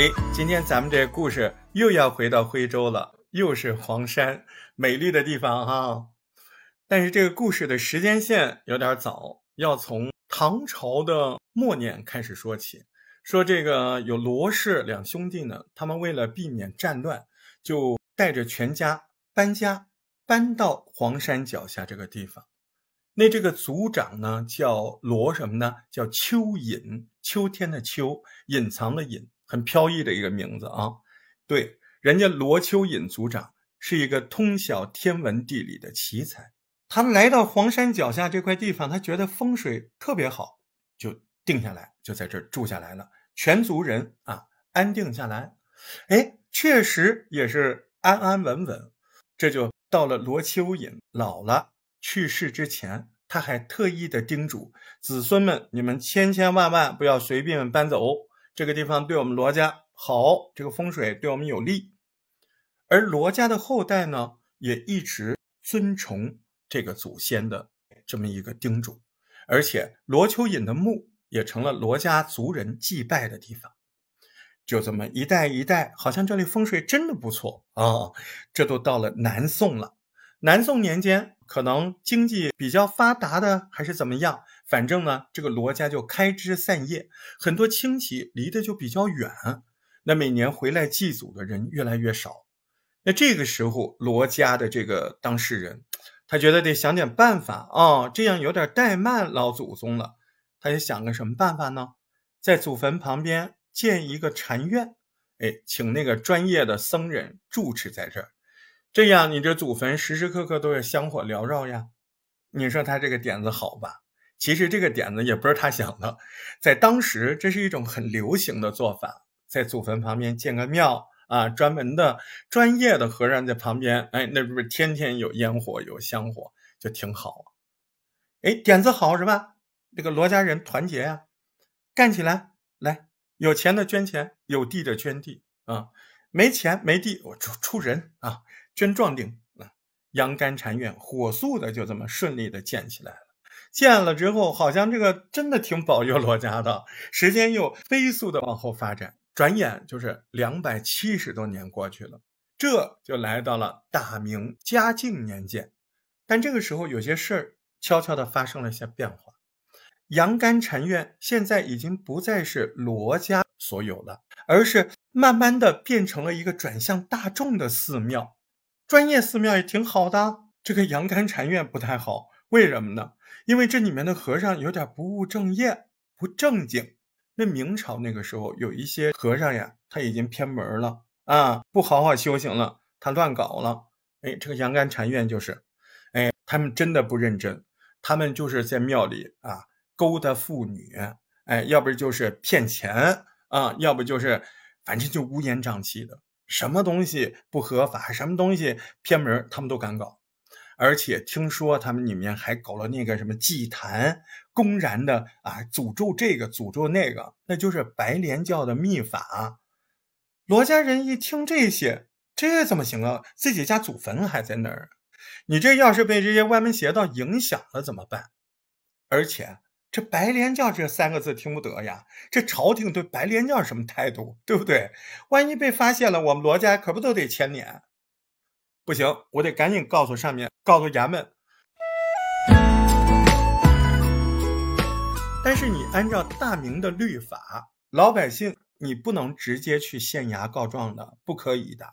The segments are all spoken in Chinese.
哎，今天咱们这故事又要回到徽州了，又是黄山，美丽的地方哈。但是这个故事的时间线有点早，要从唐朝的末年开始说起。说这个有罗氏两兄弟呢，他们为了避免战乱，就带着全家搬家，搬到黄山脚下这个地方。那这个族长呢，叫罗什么呢？叫秋隐，秋天的秋，隐藏的隐。很飘逸的一个名字啊，对，人家罗秋隐族长是一个通晓天文地理的奇才。他来到黄山脚下这块地方，他觉得风水特别好，就定下来，就在这儿住下来了。全族人啊，安定下来，哎，确实也是安安稳稳。这就到了罗秋隐老了去世之前，他还特意的叮嘱子孙们：你们千千万万不要随便搬走。这个地方对我们罗家好，这个风水对我们有利，而罗家的后代呢，也一直尊崇这个祖先的这么一个叮嘱，而且罗秋隐的墓也成了罗家族人祭拜的地方。就这么一代一代，好像这里风水真的不错啊！这都到了南宋了，南宋年间。可能经济比较发达的，还是怎么样？反正呢，这个罗家就开枝散叶，很多亲戚离得就比较远，那每年回来祭祖的人越来越少。那这个时候，罗家的这个当事人，他觉得得想点办法啊，这样有点怠慢老祖宗了。他就想个什么办法呢？在祖坟旁边建一个禅院，哎，请那个专业的僧人住持在这儿。这样，你这祖坟时时刻刻都有香火缭绕呀。你说他这个点子好吧？其实这个点子也不是他想的，在当时这是一种很流行的做法，在祖坟旁边建个庙啊，专门的专业的和尚在旁边，哎，那不是天天有烟火有香火，就挺好。哎，点子好是吧？这个罗家人团结呀，干起来来，有钱的捐钱，有地的捐地啊，没钱没地，我出出人啊。捐壮丁啊，阳干禅院火速的就这么顺利的建起来了。建了之后，好像这个真的挺保佑罗家的。时间又飞速的往后发展，转眼就是两百七十多年过去了，这就来到了大明嘉靖年间。但这个时候有些事儿悄悄的发生了一些变化。阳干禅院现在已经不再是罗家所有了，而是慢慢的变成了一个转向大众的寺庙。专业寺庙也挺好的，这个阳干禅院不太好，为什么呢？因为这里面的和尚有点不务正业、不正经。那明朝那个时候有一些和尚呀，他已经偏门了啊，不好好修行了，他乱搞了。哎，这个阳干禅院就是，哎，他们真的不认真，他们就是在庙里啊勾搭妇女，哎，要不就是骗钱啊，要不就是反正就乌烟瘴气的。什么东西不合法，什么东西偏门，他们都敢搞。而且听说他们里面还搞了那个什么祭坛，公然的啊诅咒这个诅咒那个，那就是白莲教的秘法。罗家人一听这些，这怎么行啊？自己家祖坟还在那儿，你这要是被这些歪门邪道影响了怎么办？而且。这白莲教这三个字听不得呀！这朝廷对白莲教什么态度，对不对？万一被发现了，我们罗家可不都得牵连？不行，我得赶紧告诉上面，告诉衙门。但是你按照大明的律法，老百姓你不能直接去县衙告状的，不可以的。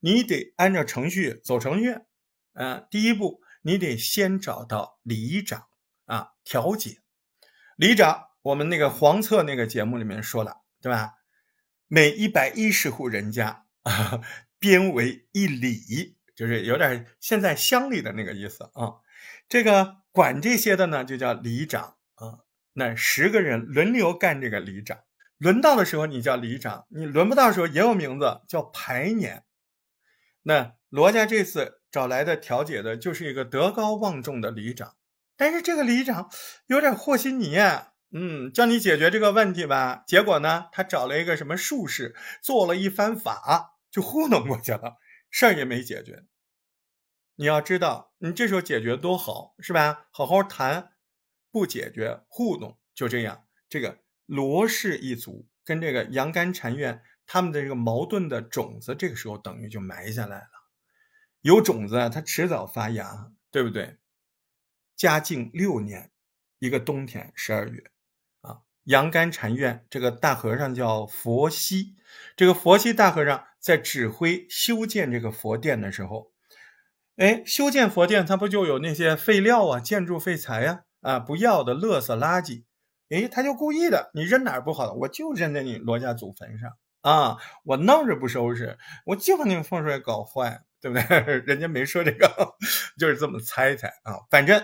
你得按照程序走程序。嗯，第一步，你得先找到里长啊，调解。里长，我们那个黄册那个节目里面说了，对吧？每一百一十户人家啊，编为一里，就是有点现在乡里的那个意思啊。这个管这些的呢，就叫里长啊。那十个人轮流干这个里长，轮到的时候你叫里长，你轮不到的时候也有名字叫排年。那罗家这次找来的调解的就是一个德高望重的里长。但是这个里长有点和稀泥，嗯，叫你解决这个问题吧。结果呢，他找了一个什么术士，做了一番法，就糊弄过去了，事儿也没解决。你要知道，你这时候解决多好，是吧？好好谈，不解决糊弄，就这样。这个罗氏一族跟这个杨干禅院他们的这个矛盾的种子，这个时候等于就埋下来了。有种子，它迟早发芽，对不对？嘉靖六年，一个冬天，十二月，啊，阳干禅院这个大和尚叫佛西，这个佛西大和尚在指挥修建这个佛殿的时候，哎，修建佛殿，他不就有那些废料啊、建筑废材呀、啊不要的垃圾垃圾，哎，他就故意的，你扔哪儿不好的，我就扔在你罗家祖坟上啊，我弄着不收拾，我就把那个风水搞坏。对不对？人家没说这个，就是这么猜猜啊。反正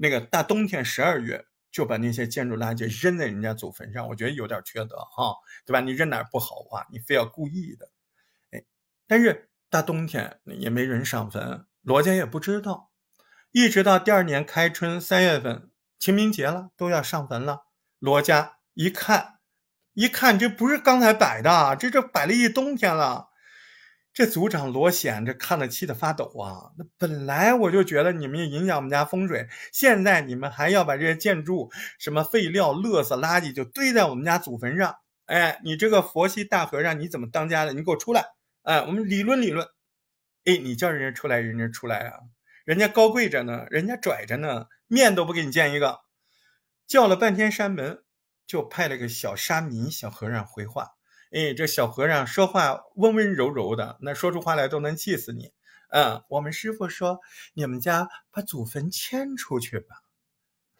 那个大冬天十二月就把那些建筑垃圾扔在人家祖坟上，我觉得有点缺德啊，对吧？你扔哪不好啊？你非要故意的，哎。但是大冬天也没人上坟，罗家也不知道。一直到第二年开春三月份，清明节了，都要上坟了。罗家一看，一看这不是刚才摆的，这这摆了一冬天了。这族长罗显这看得气得发抖啊！那本来我就觉得你们影响我们家风水，现在你们还要把这些建筑什么废料、垃圾、垃圾就堆在我们家祖坟上。哎，你这个佛系大和尚，你怎么当家的？你给我出来！哎，我们理论理论。哎，你叫人家出来，人家出来啊！人家高贵着呢，人家拽着呢，面都不给你见一个。叫了半天山门，就派了个小沙弥小和尚回话。哎，这小和尚说话温温柔柔的，那说出话来都能气死你。嗯，我们师傅说，你们家把祖坟迁出去吧。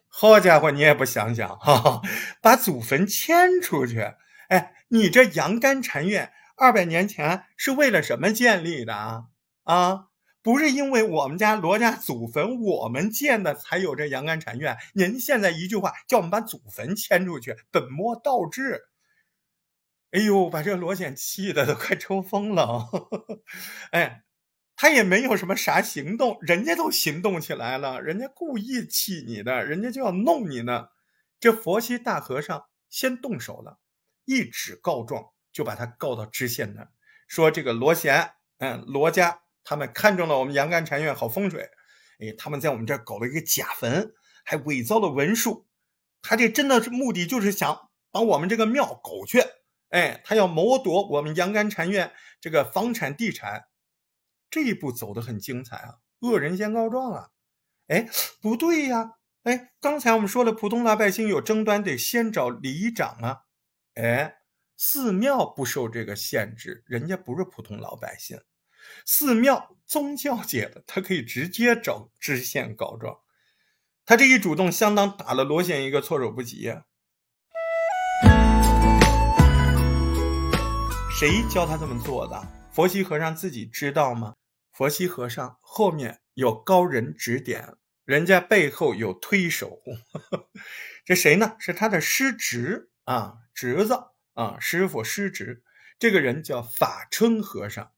好家伙，你也不想想哈哈，把祖坟迁出去？哎，你这阳干禅院二百年前是为了什么建立的啊？啊，不是因为我们家罗家祖坟我们建的才有这阳干禅院。您现在一句话叫我们把祖坟迁出去，本末倒置。哎呦，把这罗显气的都快抽风了！哎，他也没有什么啥行动，人家都行动起来了，人家故意气你的，人家就要弄你呢。这佛系大和尚先动手了，一纸告状就把他告到知县那儿，说这个罗显，嗯，罗家他们看中了我们阳干禅院好风水，哎，他们在我们这儿搞了一个假坟，还伪造了文书，他这真的是目的就是想把我们这个庙搞去。哎，他要谋夺我们阳干禅院这个房产地产，这一步走得很精彩啊！恶人先告状啊！哎，不对呀！哎，刚才我们说了，普通老百姓有争端得先找里长啊！哎，寺庙不受这个限制，人家不是普通老百姓，寺庙宗教界的，他可以直接找知县告状。他这一主动，相当打了罗显一个措手不及呀！谁教他这么做的？佛西和尚自己知道吗？佛西和尚后面有高人指点，人家背后有推手。这谁呢？是他的师侄啊，侄子啊，师傅师侄。这个人叫法春和尚。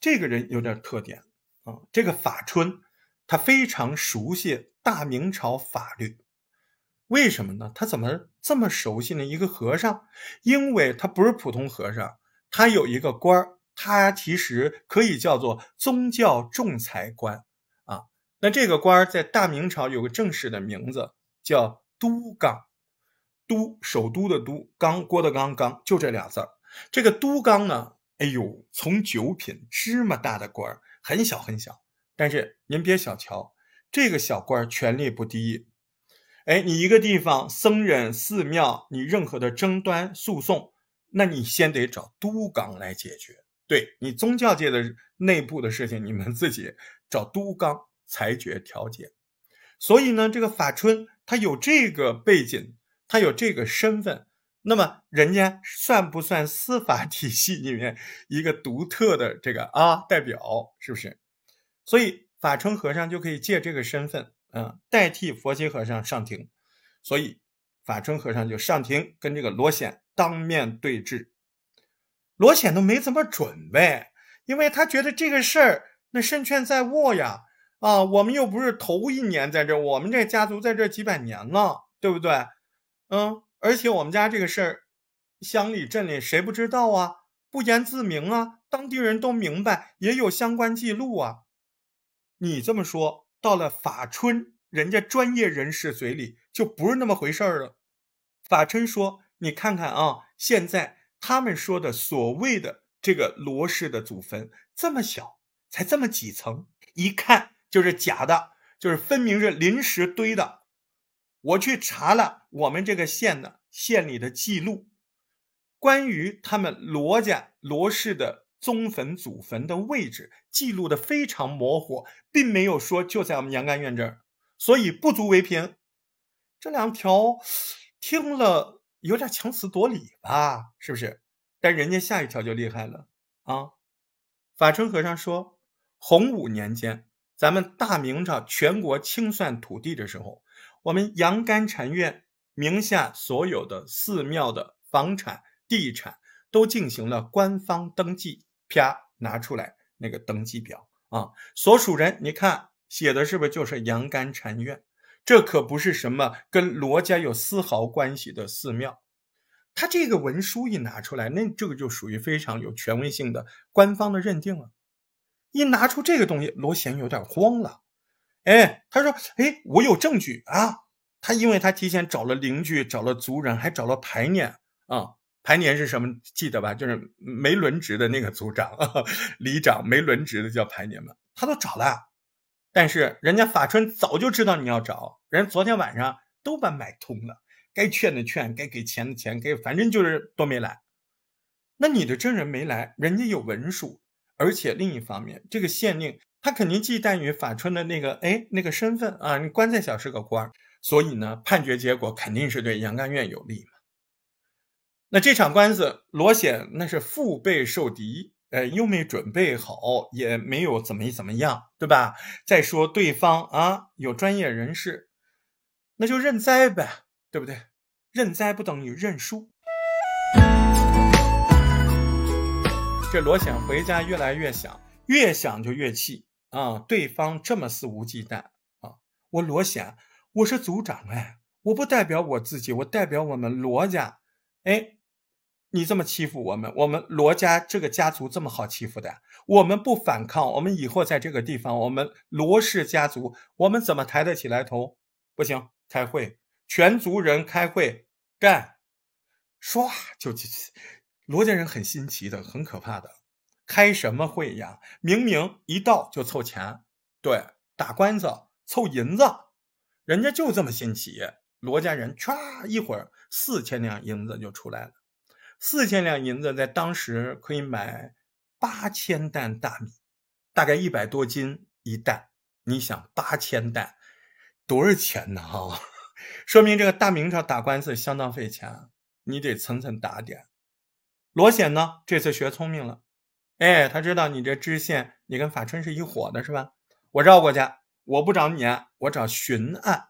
这个人有点特点啊。这个法春，他非常熟悉大明朝法律。为什么呢？他怎么这么熟悉呢？一个和尚，因为他不是普通和尚。他有一个官儿，他其实可以叫做宗教仲裁官啊。那这个官儿在大明朝有个正式的名字，叫都纲。都首都的都，纲郭德纲纲，就这俩字儿。这个都纲呢，哎呦，从九品芝麻大的官儿，很小很小。但是您别小瞧这个小官儿，权力不低。哎，你一个地方僧人、寺庙，你任何的争端、诉讼。那你先得找都纲来解决，对你宗教界的内部的事情，你们自己找都纲裁决调解。所以呢，这个法春他有这个背景，他有这个身份，那么人家算不算司法体系里面一个独特的这个啊代表？是不是？所以法春和尚就可以借这个身份，嗯，代替佛心和尚上庭。所以法春和尚就上庭跟这个罗显。当面对质，罗显都没怎么准备，因为他觉得这个事儿那胜券在握呀。啊，我们又不是头一年在这，我们这家族在这几百年了，对不对？嗯，而且我们家这个事儿，乡里镇里谁不知道啊？不言自明啊，当地人都明白，也有相关记录啊。你这么说，到了法春人家专业人士嘴里就不是那么回事儿了。法春说。你看看啊，现在他们说的所谓的这个罗氏的祖坟这么小，才这么几层，一看就是假的，就是分明是临时堆的。我去查了我们这个县的县里的记录，关于他们罗家罗氏的宗坟祖坟的位置，记录的非常模糊，并没有说就在我们杨干院这儿，所以不足为凭。这两条听了有点强词夺理吧，是不是？但人家下一条就厉害了啊！法春和尚说，洪武年间，咱们大明朝全国清算土地的时候。我们杨干禅院名下所有的寺庙的房产、地产都进行了官方登记，啪拿出来那个登记表啊，所属人你看写的是不是就是杨干禅院？这可不是什么跟罗家有丝毫关系的寺庙。他这个文书一拿出来，那这个就属于非常有权威性的官方的认定了。一拿出这个东西，罗贤有点慌了。哎，他说：“哎，我有证据啊！他因为他提前找了邻居，找了族人，还找了排年啊。排年是什么？记得吧？就是没轮值的那个族长、里长，没轮值的叫排年嘛。他都找了，但是人家法春早就知道你要找，人昨天晚上都把买通了，该劝的劝，该给钱的钱，给反正就是都没来。那你的证人没来，人家有文书，而且另一方面，这个县令。”他肯定忌惮于法春的那个哎那个身份啊，你官再小是个官，所以呢，判决结果肯定是对杨甘愿有利嘛。那这场官司，罗显那是腹背受敌，呃，又没准备好，也没有怎么怎么样，对吧？再说对方啊有专业人士，那就认栽呗，对不对？认栽不等于认输。这罗显回家越来越想，越想就越气。啊，对方这么肆无忌惮啊！我罗显，我是族长哎，我不代表我自己，我代表我们罗家。哎，你这么欺负我们，我们罗家这个家族这么好欺负的？我们不反抗，我们以后在这个地方，我们罗氏家族，我们怎么抬得起来头？不行，开会，全族人开会干，唰就去罗家人很新奇的，很可怕的。开什么会呀？明明一到就凑钱，对，打官司凑银子，人家就这么新奇。罗家人唰一会儿四千两银子就出来了，四千两银子在当时可以买八千担大米，大概一百多斤一担。你想八千担多少钱呢？哈，说明这个大明朝打官司相当费钱，你得层层打点。罗显呢，这次学聪明了。哎，他知道你这知县，你跟法春是一伙的，是吧？我绕过去，我不找你，我找巡案。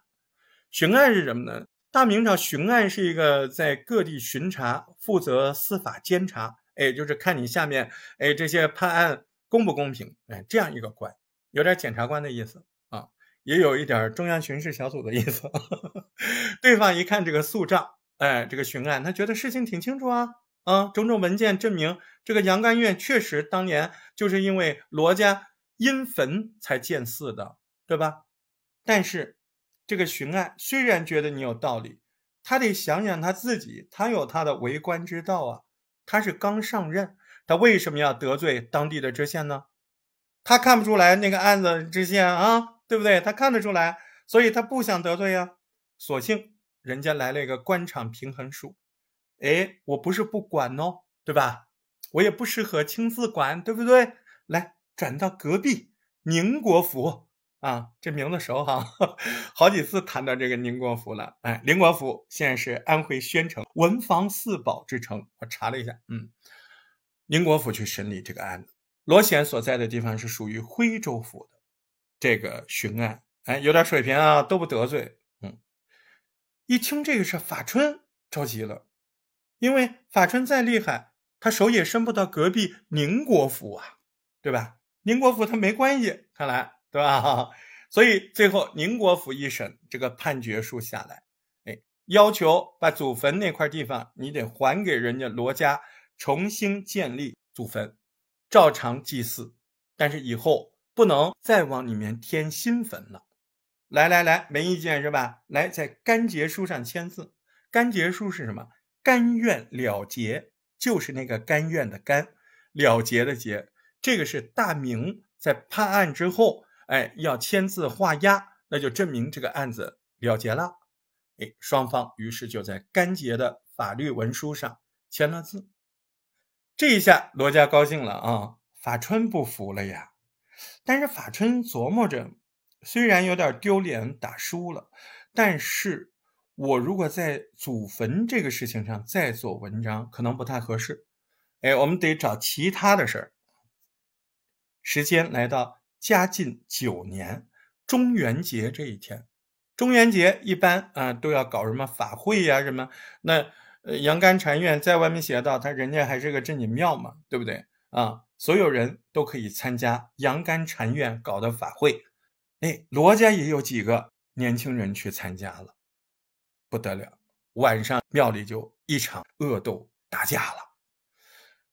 巡案是什么呢？大明朝巡案是一个在各地巡查，负责司法监察，哎，就是看你下面，哎，这些判案公不公平，哎，这样一个官，有点检察官的意思啊，也有一点中央巡视小组的意思。对方一看这个诉状，哎，这个巡案，他觉得事情挺清楚啊。啊，种种文件证明，这个杨干院确实当年就是因为罗家因坟才建寺的，对吧？但是这个巡案虽然觉得你有道理，他得想想他自己，他有他的为官之道啊。他是刚上任，他为什么要得罪当地的知县呢？他看不出来那个案子知县啊，对不对？他看得出来，所以他不想得罪呀。索性人家来了一个官场平衡术。哎，我不是不管哦，对吧？我也不适合亲自管，对不对？来转到隔壁宁国府啊，这名字熟哈，好几次谈到这个宁国府了。哎，宁国府现在是安徽宣城文房四宝之城。我查了一下，嗯，宁国府去审理这个案子，罗显所在的地方是属于徽州府的这个巡案，哎，有点水平啊，都不得罪。嗯，一听这个事，法春着急了。因为法春再厉害，他手也伸不到隔壁宁国府啊，对吧？宁国府他没关系，看来对吧？所以最后宁国府一审，这个判决书下来，哎，要求把祖坟那块地方你得还给人家罗家，重新建立祖坟，照常祭祀，但是以后不能再往里面添新坟了。来来来，没意见是吧？来，在干结书上签字。干结书是什么？甘愿了结，就是那个甘愿的甘，了结的结。这个是大明在判案之后，哎，要签字画押，那就证明这个案子了结了。哎，双方于是就在干结的法律文书上签了字。这一下，罗家高兴了啊！法春不服了呀。但是法春琢磨着，虽然有点丢脸，打输了，但是我如果在祖坟这个事情上再做文章，可能不太合适。哎，我们得找其他的事儿。时间来到嘉靖九年中元节这一天，中元节一般啊都要搞什么法会呀什么？那呃杨干禅院在外面写道，他人家还是个正经庙嘛，对不对啊？所有人都可以参加杨干禅院搞的法会，哎，罗家也有几个年轻人去参加了，不得了，晚上庙里就一场恶斗打架了。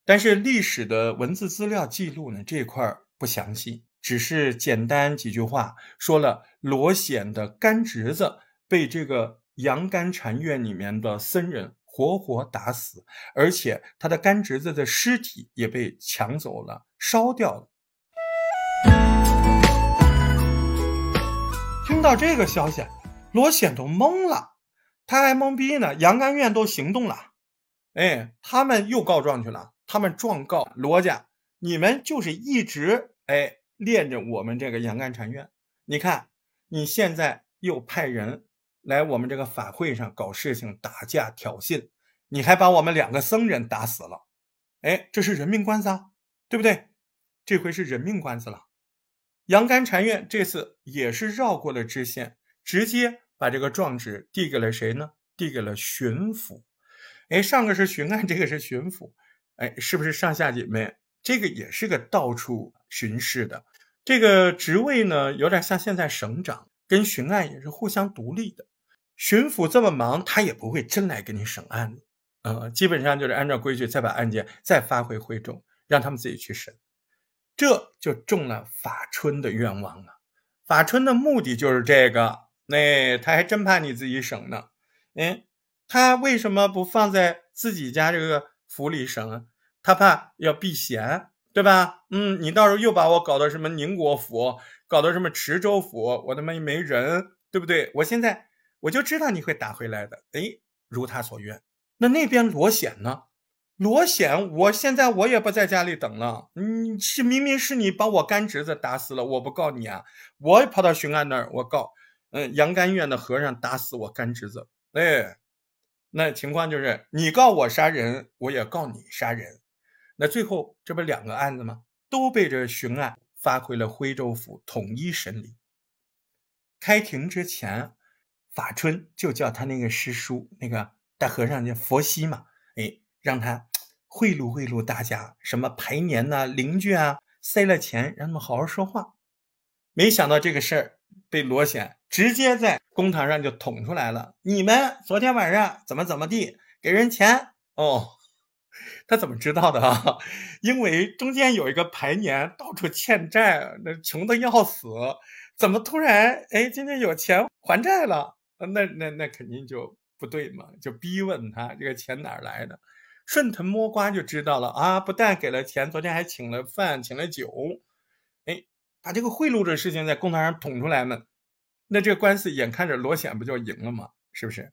但是历史的文字资料记录呢，这块不详细，只是简单几句话说了罗显的干侄子被这个杨干禅院里面的僧人。活活打死，而且他的干侄子的尸体也被抢走了，烧掉了。听到这个消息，罗显都懵了，他还懵逼呢。杨干院都行动了，哎，他们又告状去了，他们状告罗家，你们就是一直哎练着我们这个杨干禅院，你看你现在又派人。来我们这个法会上搞事情、打架、挑衅，你还把我们两个僧人打死了，哎，这是人命官司啊，对不对？这回是人命官司了。杨干禅院这次也是绕过了知县，直接把这个状纸递给了谁呢？递给了巡抚。哎，上个是巡案，这个是巡抚，哎，是不是上下姐妹？这个也是个到处巡视的，这个职位呢，有点像现在省长，跟巡案也是互相独立的。巡抚这么忙，他也不会真来给你审案子，呃，基本上就是按照规矩再把案件再发回会众，让他们自己去审，这就中了法春的愿望了。法春的目的就是这个，那他还真怕你自己审呢。哎，他为什么不放在自己家这个府里审啊？他怕要避嫌，对吧？嗯，你到时候又把我搞到什么宁国府，搞到什么池州府，我他妈没人，对不对？我现在。我就知道你会打回来的，哎，如他所愿。那那边罗显呢？罗显，我现在我也不在家里等了。你是明明是你把我干侄子打死了，我不告你啊？我跑到巡按那儿，我告，嗯，杨干院的和尚打死我干侄子。哎，那情况就是你告我杀人，我也告你杀人。那最后这不两个案子吗？都被这巡案发回了徽州府统一审理。开庭之前。法春就叫他那个师叔，那个大和尚叫佛西嘛，哎，让他贿赂贿赂大家，什么排年呐、邻居啊，塞了钱让他们好好说话。没想到这个事儿被罗显直接在公堂上就捅出来了。你们昨天晚上怎么怎么地给人钱？哦，他怎么知道的啊？因为中间有一个排年，到处欠债，那穷的要死，怎么突然哎今天有钱还债了？那那那肯定就不对嘛，就逼问他这个钱哪来的，顺藤摸瓜就知道了啊！不但给了钱，昨天还请了饭，请了酒，哎，把这个贿赂的事情在公堂上捅出来呢，那这个官司眼看着罗显不就赢了吗？是不是？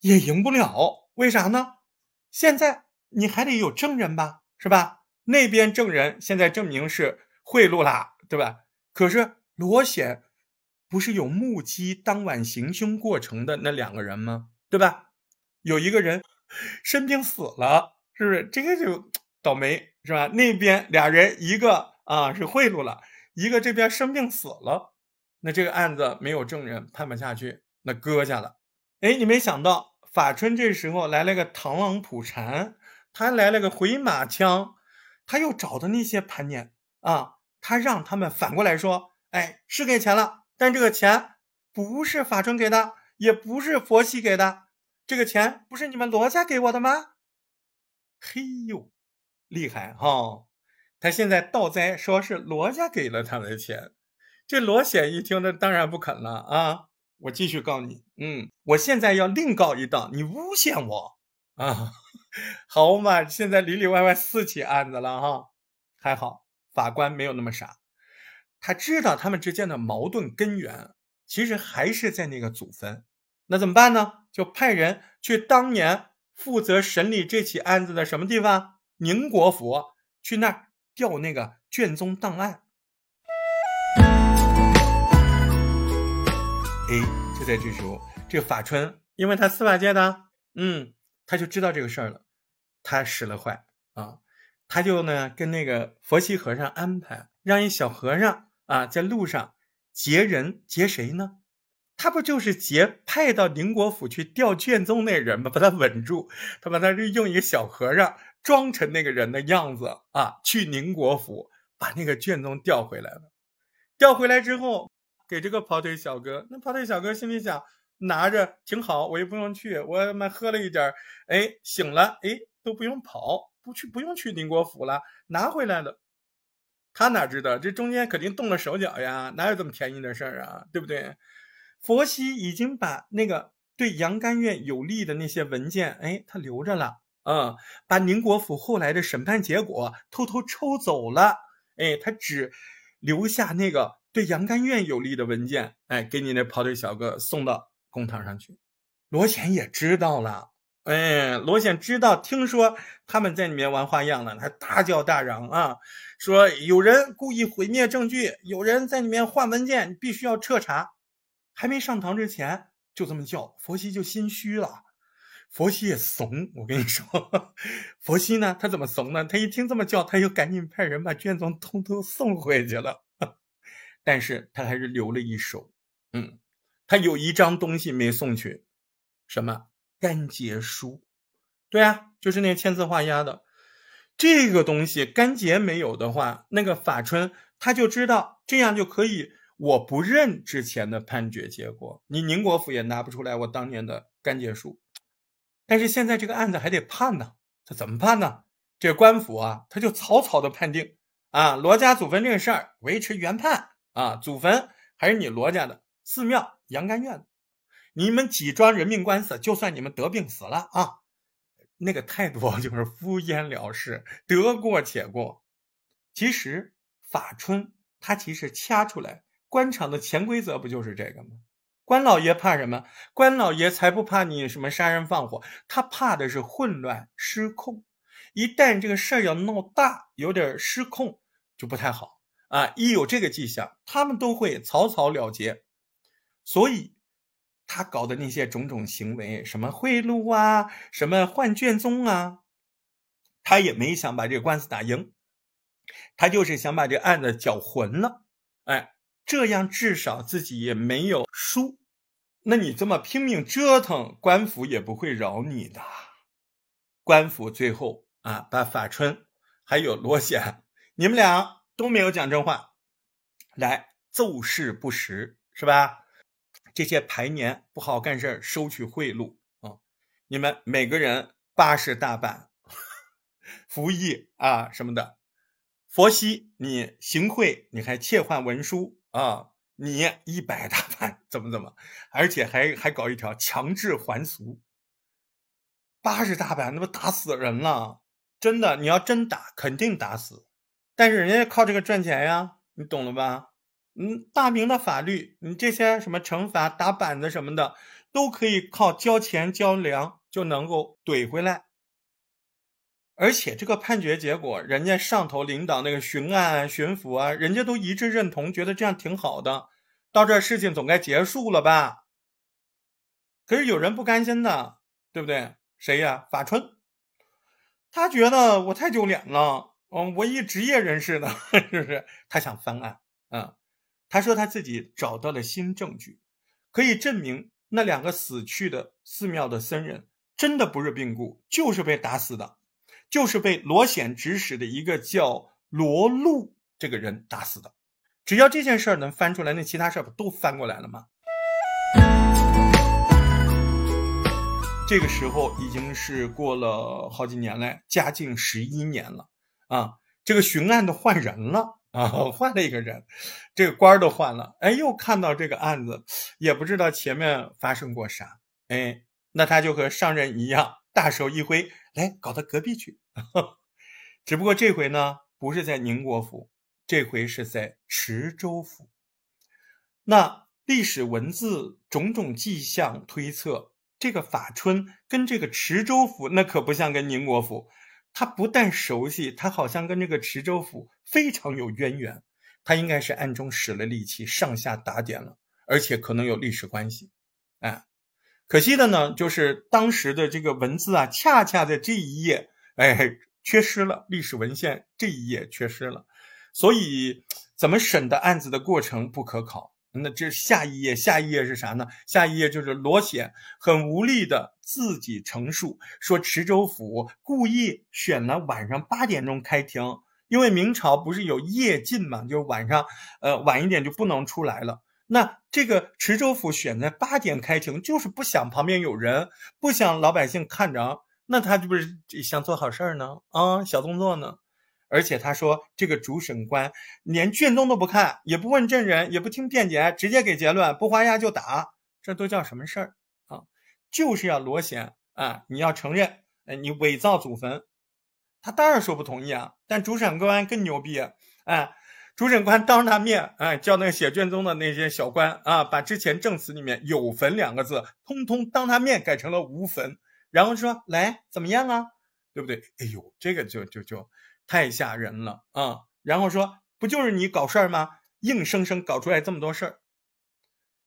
也赢不了，为啥呢？现在你还得有证人吧，是吧？那边证人现在证明是贿赂啦，对吧？可是罗显。不是有目击当晚行凶过程的那两个人吗？对吧？有一个人生病死了，是不是？这个就倒霉，是吧？那边俩人，一个啊是贿赂了，一个这边生病死了，那这个案子没有证人，判不下去，那搁下了。哎，你没想到法春这时候来了个螳螂捕蝉，他来了个回马枪，他又找的那些盘年啊，他让他们反过来说，哎，是给钱了。但这个钱不是法春给的，也不是佛系给的，这个钱不是你们罗家给我的吗？嘿呦，厉害哈！他现在倒栽，说是罗家给了他的钱。这罗显一听，那当然不肯了啊！我继续告你，嗯，我现在要另告一道，你诬陷我啊！好嘛，现在里里外外四起案子了哈，还好法官没有那么傻，他知道他们之间的矛盾根源其实还是在那个祖坟。那怎么办呢？就派人去当年负责审理这起案子的什么地方？宁国府，去那儿调那个卷宗档案。哎，就在这时候，这个法春，因为他司法界的，嗯，他就知道这个事儿了。他使了坏啊，他就呢跟那个佛西和尚安排，让一小和尚啊在路上劫人，劫谁呢？他不就是劫派到宁国府去调卷宗那人吗？把他稳住，他把他用一个小和尚装成那个人的样子啊，去宁国府把那个卷宗调回来了。调回来之后，给这个跑腿小哥，那跑腿小哥心里想，拿着挺好，我也不用去，我他妈喝了一点，哎，醒了，哎，都不用跑，不去，不用去宁国府了，拿回来了。他哪知道这中间肯定动了手脚呀？哪有这么便宜的事儿啊？对不对？佛西已经把那个对杨甘院有利的那些文件，哎，他留着了，嗯，把宁国府后来的审判结果偷偷抽走了，哎，他只留下那个对杨甘院有利的文件，哎，给你那跑腿小哥送到公堂上去。罗贤也知道了，哎，罗显知道，听说他们在里面玩花样了，他大叫大嚷啊，说有人故意毁灭证据，有人在里面换文件，必须要彻查。还没上堂之前就这么叫，佛西就心虚了。佛西也怂，我跟你说，佛西呢，他怎么怂呢？他一听这么叫，他又赶紧派人把卷宗通通送回去了。但是他还是留了一手，嗯，他有一张东西没送去，什么干结书？对啊，就是那个签字画押的这个东西。干结没有的话，那个法春他就知道这样就可以。我不认之前的判决结果，你宁国府也拿不出来我当年的干结书，但是现在这个案子还得判呢，他怎么判呢？这官府啊，他就草草的判定啊，罗家祖坟这个事儿维持原判啊，祖坟还是你罗家的，寺庙杨甘院，你们几桩人命官司，就算你们得病死了啊，那个态度就是敷衍了事，得过且过。其实法春他其实掐出来。官场的潜规则不就是这个吗？官老爷怕什么？官老爷才不怕你什么杀人放火，他怕的是混乱失控。一旦这个事儿要闹大，有点失控，就不太好啊！一有这个迹象，他们都会草草了结。所以，他搞的那些种种行为，什么贿赂啊，什么换卷宗啊，他也没想把这个官司打赢，他就是想把这个案子搅浑了。哎。这样至少自己也没有输，那你这么拼命折腾，官府也不会饶你的。官府最后啊，把法春还有罗显，你们俩都没有讲真话，来奏事不实，是吧？这些排年不好干事收取贿赂啊，你们每个人八十大板，服役啊什么的。佛系，你行贿，你还窃换文书。啊，你一百大板怎么怎么，而且还还搞一条强制还俗，八十大板那不打死人了？真的，你要真打，肯定打死。但是人家靠这个赚钱呀，你懂了吧？嗯，大明的法律，你这些什么惩罚、打板子什么的，都可以靠交钱交粮就能够怼回来。而且这个判决结果，人家上头领导那个巡案、巡抚啊，人家都一致认同，觉得这样挺好的。到这事情总该结束了吧？可是有人不甘心的，对不对？谁呀？法春，他觉得我太丢脸了。嗯，我一职业人士呢，是不是？他想翻案。嗯，他说他自己找到了新证据，可以证明那两个死去的寺庙的僧人真的不是病故，就是被打死的。就是被罗显指使的一个叫罗禄这个人打死的。只要这件事儿能翻出来，那其他事儿不都翻过来了吗？这个时候已经是过了好几年了，嘉靖十一年了啊！这个巡案的换人了啊，换了一个人，这个官儿都换了。哎，又看到这个案子，也不知道前面发生过啥。哎，那他就和上任一样。大手一挥，来搞到隔壁去。只不过这回呢，不是在宁国府，这回是在池州府。那历史文字种种迹象推测，这个法春跟这个池州府那可不像跟宁国府，他不但熟悉，他好像跟这个池州府非常有渊源。他应该是暗中使了力气，上下打点了，而且可能有历史关系。哎，可惜的呢，就是当时的这个文字啊，恰恰在这一页，哎，缺失了历史文献这一页缺失了，所以怎么审的案子的过程不可考。那这下一页，下一页是啥呢？下一页就是罗显很无力的自己陈述，说池州府故意选了晚上八点钟开庭，因为明朝不是有夜禁嘛，就晚上，呃，晚一点就不能出来了。那这个池州府选在八点开庭，就是不想旁边有人，不想老百姓看着，那他这不是想做好事儿呢？啊，小动作呢？而且他说，这个主审官连卷宗都不看，也不问证人，也不听辩解，直接给结论，不划押就打，这都叫什么事儿啊？就是要罗显啊！你要承认，哎，你伪造祖坟，他当然说不同意啊。但主审官更牛逼，哎，主审官当着他面，哎，叫那个写卷宗的那些小官啊，把之前证词里面有坟两个字，通通当他面改成了无坟，然后说来怎么样啊？对不对？哎呦，这个就就就。太吓人了啊！然后说，不就是你搞事儿吗？硬生生搞出来这么多事儿。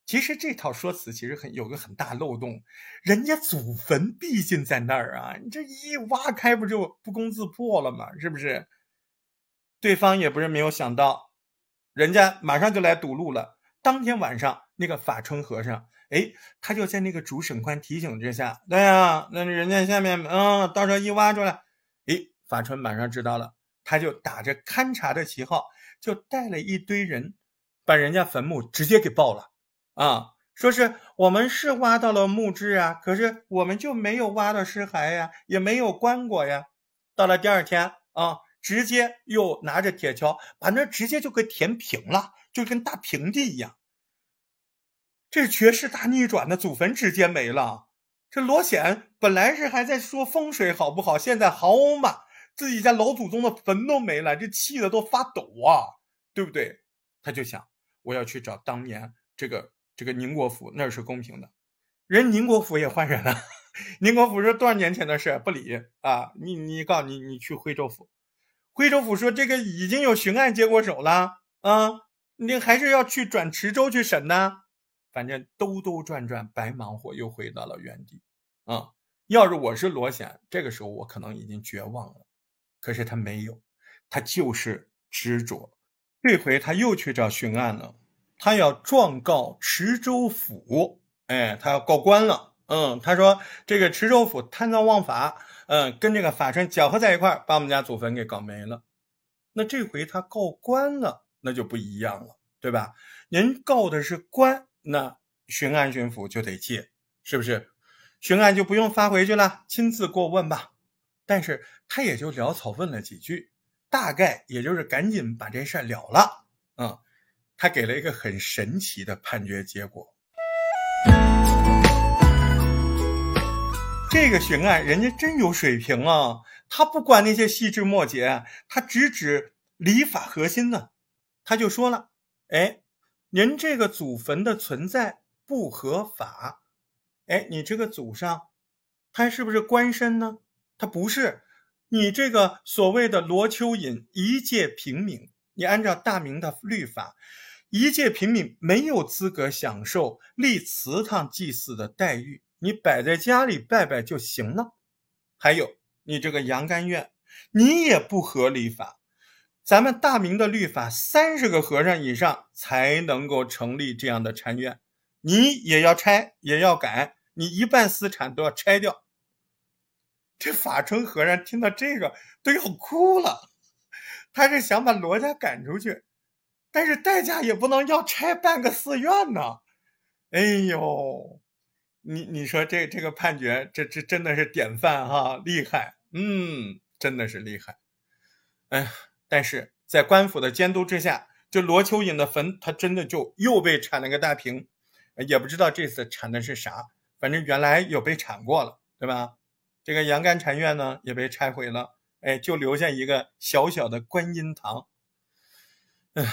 其实这套说辞其实很有个很大漏洞，人家祖坟毕竟在那儿啊，你这一挖开不就不攻自破了吗？是不是？对方也不是没有想到，人家马上就来堵路了。当天晚上，那个法春和尚，哎，他就在那个主审官提醒之下，对呀，那人家下面，嗯，到时候一挖出来，哎。法春马上知道了，他就打着勘察的旗号，就带了一堆人，把人家坟墓直接给爆了。啊，说是我们是挖到了墓志啊，可是我们就没有挖到尸骸呀，也没有棺椁呀。到了第二天啊，直接又拿着铁锹把那直接就给填平了，就跟大平地一样。这绝世大逆转的祖坟直接没了。这罗显本来是还在说风水好不好，现在好嘛。自己家老祖宗的坟都没了，这气的都发抖啊，对不对？他就想，我要去找当年这个这个宁国府，那是公平的。人宁国府也换人了，宁国府说多少年前的事不理啊。你你告诉你你去徽州府，徽州府说这个已经有巡案接过手了啊，你还是要去转池州去审呢。反正兜兜转转，白忙活又回到了原地啊。要是我是罗显，这个时候我可能已经绝望了。可是他没有，他就是执着。这回他又去找巡案了，他要状告池州府，哎，他要告官了。嗯，他说这个池州府贪赃枉法，嗯，跟这个法春搅和在一块儿，把我们家祖坟给搞没了。那这回他告官了，那就不一样了，对吧？您告的是官，那巡案巡抚就得接，是不是？巡案就不用发回去了，亲自过问吧。但是他也就潦草问了几句，大概也就是赶紧把这事儿了了。嗯，他给了一个很神奇的判决结果。这个巡案人家真有水平啊，他不管那些细枝末节，他直指礼法核心呢。他就说了：“哎，您这个祖坟的存在不合法。哎，你这个祖上，他是不是官绅呢？”他不是，你这个所谓的罗蚯蚓一介平民，你按照大明的律法，一介平民没有资格享受立祠堂祭祀的待遇，你摆在家里拜拜就行了。还有你这个杨甘院，你也不合礼法，咱们大明的律法，三十个和尚以上才能够成立这样的禅院，你也要拆，也要改，你一半私产都要拆掉。这法春和尚听到这个都要哭了，他是想把罗家赶出去，但是代价也不能要拆半个寺院呢。哎呦，你你说这这个判决，这这真的是典范哈，厉害，嗯，真的是厉害。哎呀，但是在官府的监督之下，这罗蚯蚓的坟，他真的就又被铲了个大平，也不知道这次铲的是啥，反正原来有被铲过了，对吧？这个阳干禅院呢也被拆毁了，哎，就留下一个小小的观音堂。唉，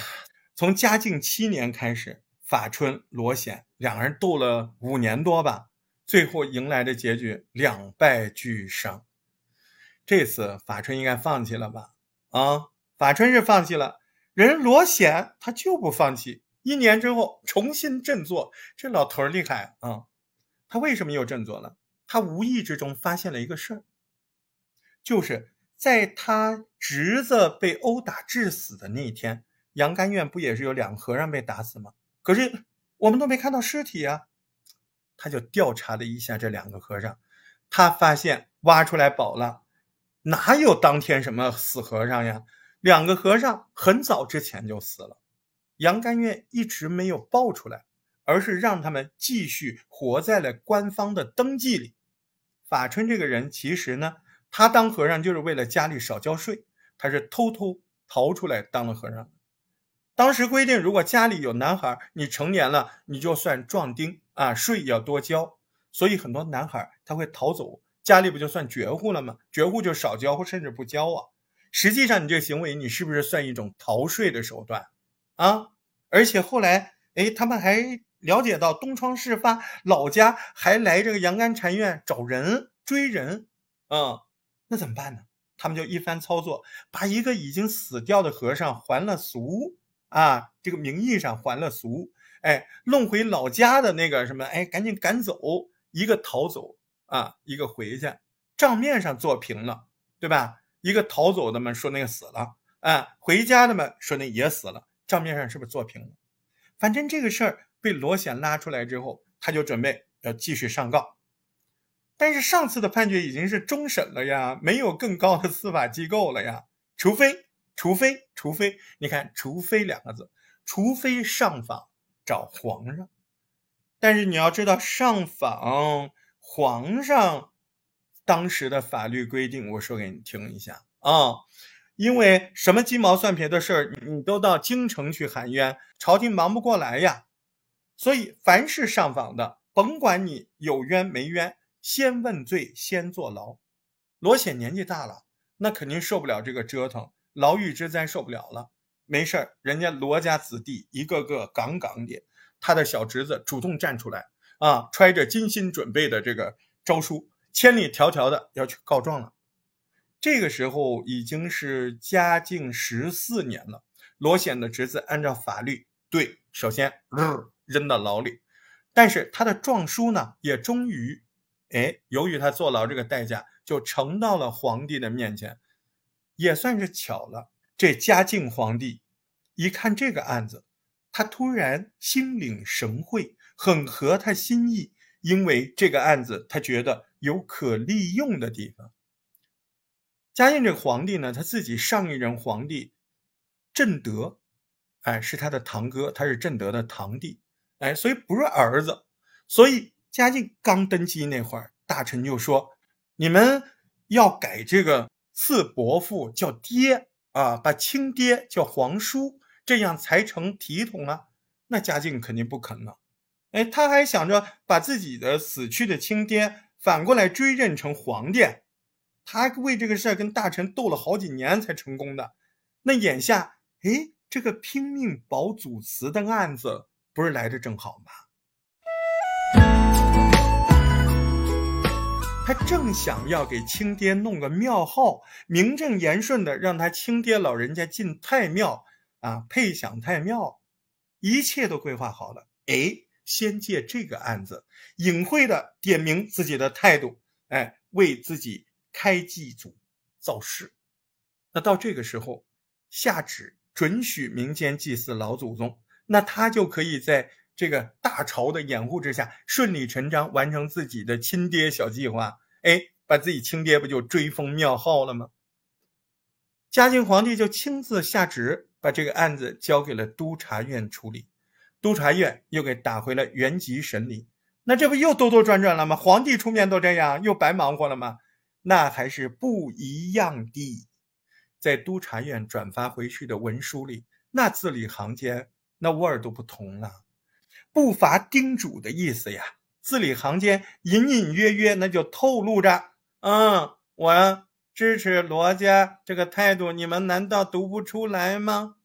从嘉靖七年开始，法春、罗显两个人斗了五年多吧，最后迎来的结局两败俱伤。这次法春应该放弃了吧？啊，法春是放弃了，人罗显他就不放弃。一年之后重新振作，这老头儿厉害啊！他为什么又振作了？他无意之中发现了一个事儿，就是在他侄子被殴打致死的那一天，杨甘愿不也是有两个和尚被打死吗？可是我们都没看到尸体啊！他就调查了一下这两个和尚，他发现挖出来宝了，哪有当天什么死和尚呀？两个和尚很早之前就死了。杨甘愿一直没有报出来，而是让他们继续活在了官方的登记里。法春这个人其实呢，他当和尚就是为了家里少交税，他是偷偷逃出来当了和尚。当时规定，如果家里有男孩，你成年了你就算壮丁啊，税要多交。所以很多男孩他会逃走，家里不就算绝户了吗？绝户就少交或甚至不交啊。实际上你这个行为，你是不是算一种逃税的手段？啊，而且后来，哎，他们还了解到东窗事发，老家还来这个阳干禅院找人追人，啊，那怎么办呢？他们就一番操作，把一个已经死掉的和尚还了俗，啊，这个名义上还了俗，哎，弄回老家的那个什么，哎，赶紧赶走，一个逃走，啊，一个回去，账面上做平了，对吧？一个逃走的嘛，说那个死了，啊，回家的嘛，说那也死了。账面上是不是做平了？反正这个事儿被罗显拉出来之后，他就准备要继续上告。但是上次的判决已经是终审了呀，没有更高的司法机构了呀。除非，除非，除非，你看，除非两个字，除非上访找皇上。但是你要知道，上访皇上当时的法律规定，我说给你听一下啊。因为什么鸡毛蒜皮的事儿，你都到京城去喊冤，朝廷忙不过来呀。所以凡是上访的，甭管你有冤没冤，先问罪，先坐牢。罗显年纪大了，那肯定受不了这个折腾，牢狱之灾受不了了。没事儿，人家罗家子弟一个个杠杠的，他的小侄子主动站出来啊，揣着精心准备的这个诏书，千里迢迢的要去告状了。这个时候已经是嘉靖十四年了，罗显的侄子按照法律对，首先扔到牢里，但是他的状书呢，也终于，哎，由于他坐牢这个代价，就呈到了皇帝的面前，也算是巧了。这嘉靖皇帝一看这个案子，他突然心领神会，很合他心意，因为这个案子他觉得有可利用的地方。嘉靖这个皇帝呢，他自己上一任皇帝正德，哎，是他的堂哥，他是正德的堂弟，哎，所以不是儿子。所以嘉靖刚登基那会儿，大臣就说：“你们要改这个赐伯父叫爹啊，把亲爹叫皇叔，这样才成体统啊。”那嘉靖肯定不肯了，哎，他还想着把自己的死去的亲爹反过来追认成皇帝。他为这个事儿跟大臣斗了好几年才成功的，那眼下，哎，这个拼命保祖祠的案子不是来的正好吗？他正想要给亲爹弄个庙号，名正言顺的让他亲爹老人家进太庙啊，配享太庙，一切都规划好了。哎，先借这个案子，隐晦的点明自己的态度，哎，为自己。开祭祖造势，那到这个时候下旨准许民间祭祀老祖宗，那他就可以在这个大朝的掩护之下，顺理成章完成自己的亲爹小计划。哎，把自己亲爹不就追封庙号了吗？嘉靖皇帝就亲自下旨，把这个案子交给了督察院处理，督察院又给打回了原籍审理。那这不又兜兜转转了吗？皇帝出面都这样，又白忙活了吗？那还是不一样的，在督察院转发回去的文书里，那字里行间那味儿都不同了，不乏叮嘱的意思呀。字里行间隐隐约约那就透露着嗯，我支持罗家这个态度，你们难道读不出来吗？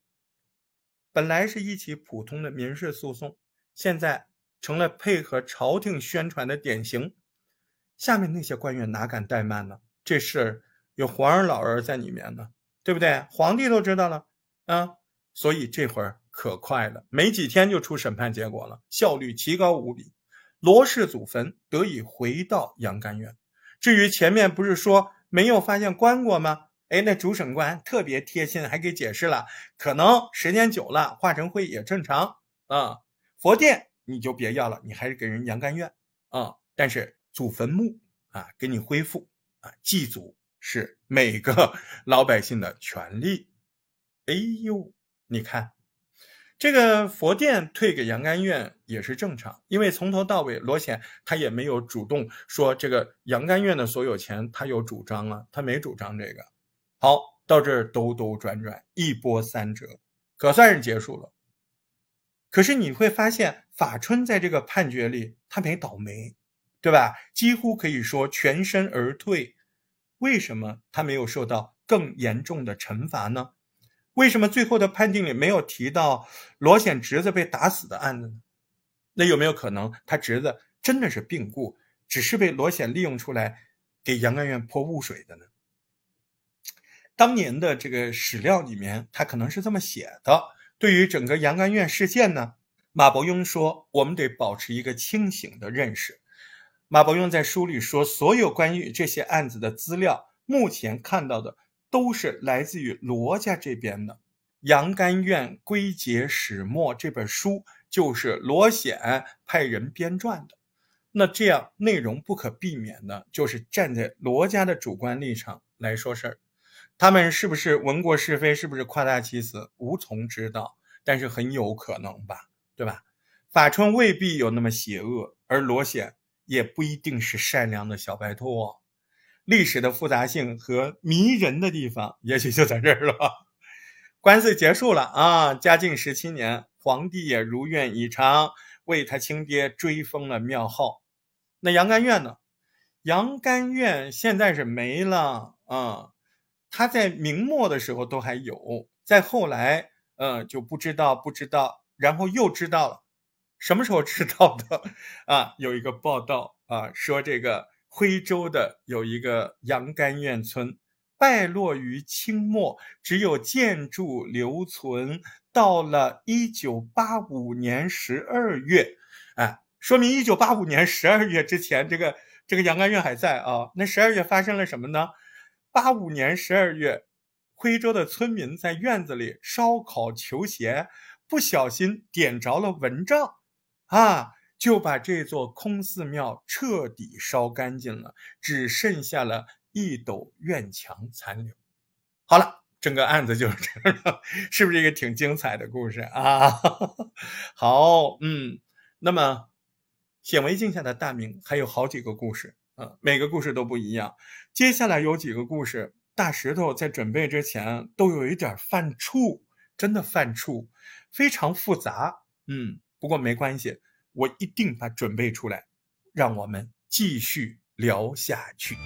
本来是一起普通的民事诉讼，现在成了配合朝廷宣传的典型。下面那些官员哪敢怠慢呢？这事有皇上老人在里面呢，对不对？皇帝都知道了啊，所以这会儿可快了，没几天就出审判结果了，效率奇高无比。罗氏祖坟得以回到阳干院。至于前面不是说没有发现棺椁吗？哎，那主审官特别贴心，还给解释了，可能时间久了化成灰也正常啊。佛殿你就别要了，你还是给人阳干院啊。但是祖坟墓啊，给你恢复啊，祭祖是每个 老百姓的权利。哎呦，你看。这个佛殿退给杨甘院也是正常，因为从头到尾罗显他也没有主动说这个杨甘院的所有权他有主张啊，他没主张这个。好，到这儿兜兜转转一波三折，可算是结束了。可是你会发现法春在这个判决里他没倒霉，对吧？几乎可以说全身而退。为什么他没有受到更严重的惩罚呢？为什么最后的判定里没有提到罗显侄子被打死的案子呢？那有没有可能他侄子真的是病故，只是被罗显利用出来给杨干院泼污水的呢？当年的这个史料里面，他可能是这么写的。对于整个杨干院事件呢，马伯庸说，我们得保持一个清醒的认识。马伯庸在书里说，所有关于这些案子的资料，目前看到的。都是来自于罗家这边的《杨干院归结始末》这本书，就是罗显派人编撰的。那这样内容不可避免的就是站在罗家的主观立场来说事儿。他们是不是闻过是非，是不是夸大其词，无从知道。但是很有可能吧，对吧？法春未必有那么邪恶，而罗显也不一定是善良的小白兔。历史的复杂性和迷人的地方，也许就在这儿了。官司结束了啊，嘉靖十七年，皇帝也如愿以偿，为他亲爹追封了庙号。那杨干院呢？杨干院现在是没了啊。他在明末的时候都还有，在后来，嗯，就不知道不知道，然后又知道了。什么时候知道的？啊，有一个报道啊，说这个。徽州的有一个杨干院村，败落于清末，只有建筑留存。到了一九八五年十二月，哎，说明一九八五年十二月之前，这个这个杨干院还在啊。那十二月发生了什么呢？八五年十二月，徽州的村民在院子里烧烤求鞋，不小心点着了蚊帐，啊。就把这座空寺庙彻底烧干净了，只剩下了一斗院墙残留。好了，整个案子就 是这样了，是不是一个挺精彩的故事啊？好，嗯，那么显微镜下的大明还有好几个故事啊，每个故事都不一样。接下来有几个故事，大石头在准备之前都有一点犯怵，真的犯怵，非常复杂。嗯，不过没关系。我一定把准备出来，让我们继续聊下去。